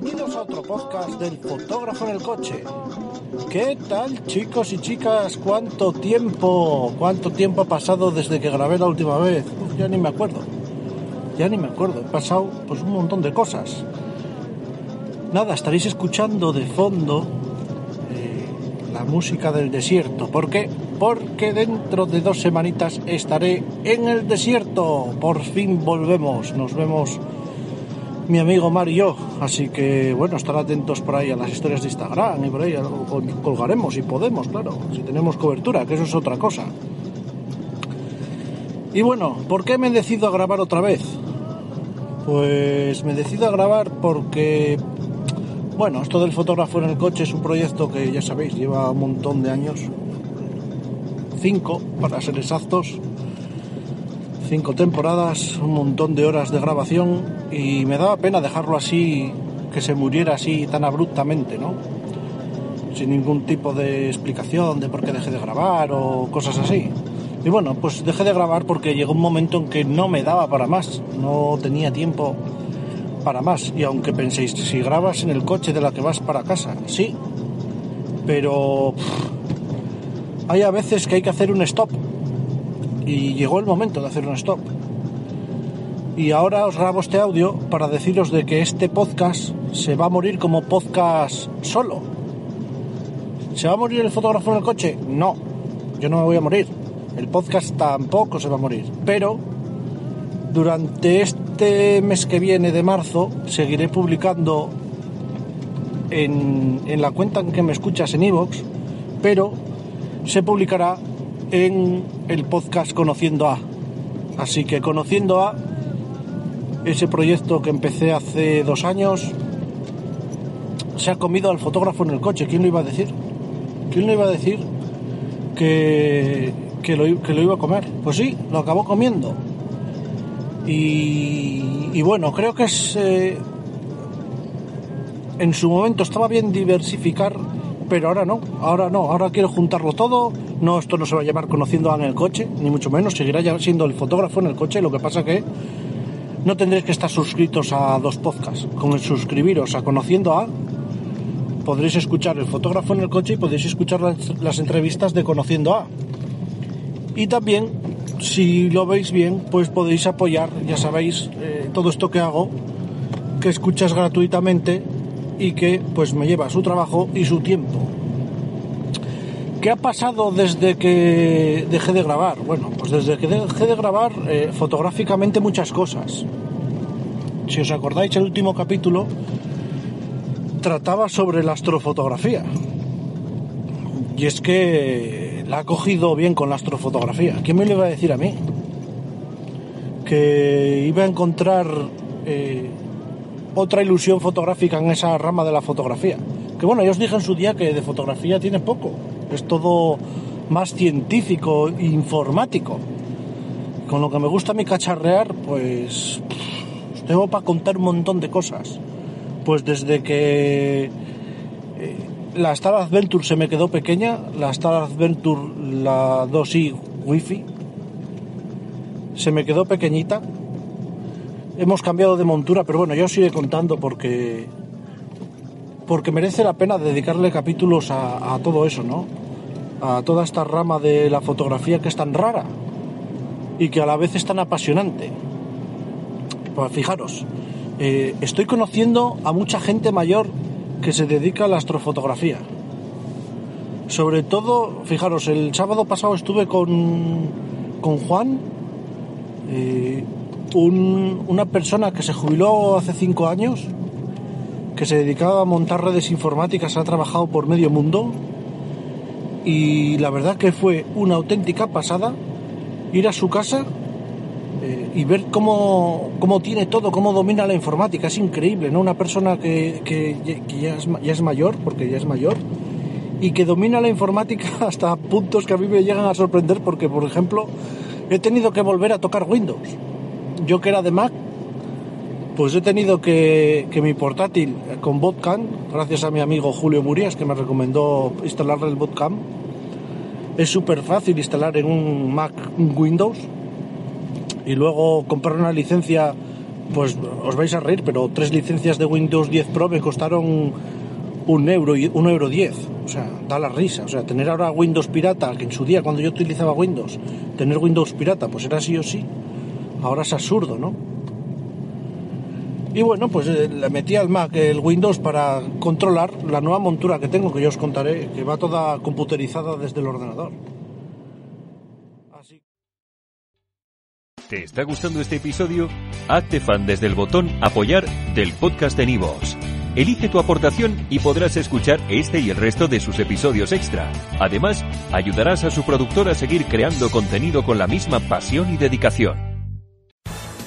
Bienvenidos a otro podcast del fotógrafo en el coche. ¿Qué tal chicos y chicas? ¿Cuánto tiempo? ¿Cuánto tiempo ha pasado desde que grabé la última vez? Uf, ya ni me acuerdo. Ya ni me acuerdo. He pasado pues un montón de cosas. Nada, estaréis escuchando de fondo eh, la música del desierto. ¿Por qué? Porque dentro de dos semanitas estaré en el desierto. Por fin volvemos. Nos vemos mi amigo Mar y yo. Así que, bueno, estar atentos por ahí a las historias de Instagram y por ahí colgaremos si podemos, claro, si tenemos cobertura, que eso es otra cosa. Y bueno, ¿por qué me decido a grabar otra vez? Pues me decido a grabar porque, bueno, esto del fotógrafo en el coche es un proyecto que ya sabéis, lleva un montón de años. Cinco, para ser exactos cinco temporadas, un montón de horas de grabación y me daba pena dejarlo así, que se muriera así tan abruptamente, ¿no? Sin ningún tipo de explicación de por qué dejé de grabar o cosas así. Y bueno, pues dejé de grabar porque llegó un momento en que no me daba para más, no tenía tiempo para más. Y aunque penséis, si grabas en el coche de la que vas para casa, sí, pero hay a veces que hay que hacer un stop y llegó el momento de hacer un stop. Y ahora os grabo este audio para deciros de que este podcast se va a morir como podcast solo. ¿Se va a morir el fotógrafo en el coche? No, yo no me voy a morir. El podcast tampoco se va a morir. Pero durante este mes que viene de marzo seguiré publicando en, en la cuenta en que me escuchas en iVoox, pero se publicará en el podcast Conociendo a. Así que Conociendo a, ese proyecto que empecé hace dos años, se ha comido al fotógrafo en el coche. ¿Quién lo iba a decir? ¿Quién lo iba a decir que, que, lo, iba a comer? Pues sí, lo acabó comiendo. Y, y bueno, creo que es... eh, en su momento estaba bien diversificar, pero ahora no, ahora no, ahora quiero juntarlo todo. No, esto no se va a llamar conociendo a en el coche, ni mucho menos, seguirá siendo el fotógrafo en el coche, lo que pasa que no tendréis que estar suscritos a dos podcasts. Con el suscribiros a conociendo a, podréis escuchar el fotógrafo en el coche y podréis escuchar las, las entrevistas de conociendo a. Y también, si lo veis bien, pues podéis apoyar, ya sabéis, eh, todo esto que hago, que escuchas gratuitamente y que pues me lleva su trabajo y su tiempo. ¿Qué ha pasado desde que dejé de grabar? Bueno, pues desde que dejé de grabar eh, fotográficamente muchas cosas. Si os acordáis, el último capítulo trataba sobre la astrofotografía. Y es que la ha cogido bien con la astrofotografía. ¿Quién me lo iba a decir a mí? Que iba a encontrar eh, otra ilusión fotográfica en esa rama de la fotografía. Que bueno, yo os dije en su día que de fotografía tiene poco. Es todo más científico e informático. Con lo que me gusta mí cacharrear, pues tengo para contar un montón de cosas. Pues desde que eh, la Star Adventure se me quedó pequeña, la Star Adventure, la 2i Wi-Fi, se me quedó pequeñita. Hemos cambiado de montura, pero bueno, yo os iré contando porque porque merece la pena dedicarle capítulos a todo eso, ¿no? A toda esta rama de la fotografía que es tan rara y que a la vez es tan apasionante. Pues fijaros, eh, estoy conociendo a mucha gente mayor que se dedica a la astrofotografía. Sobre todo, fijaros, el sábado pasado estuve con, con Juan, eh, un- una persona que se jubiló hace cinco años, que se dedicaba a montar redes informáticas, ha trabajado por medio mundo y la verdad que fue una auténtica pasada ir a su casa eh, y ver cómo, cómo tiene todo, cómo domina la informática. Es increíble, ¿no? Una persona que, que que ya, es, ya es mayor, porque ya es mayor, y que domina la informática hasta puntos que a mí me llegan a sorprender porque, por ejemplo, he tenido que volver a tocar Windows. Yo que era de Mac, pues he tenido que, que mi portátil con Botcam, gracias a mi amigo Julio Murias que me recomendó instalarle el Botcam, es súper fácil instalar en un Mac Windows y luego comprar una licencia, pues os vais a reír, pero tres licencias de Windows 10 Pro me costaron un euro y un euro diez. O sea, da la risa. O sea, tener ahora Windows pirata, que en su día cuando yo utilizaba Windows, tener Windows pirata, pues era sí o sí. Ahora es absurdo, ¿no? Y bueno, pues eh, le metí al Mac el Windows para controlar la nueva montura que tengo, que yo os contaré, que va toda computerizada desde el ordenador. Así ¿Te está gustando este episodio? Hazte fan desde el botón Apoyar del podcast de Nivos. Elige tu aportación y podrás escuchar este y el resto de sus episodios extra. Además, ayudarás a su productor a seguir creando contenido con la misma pasión y dedicación.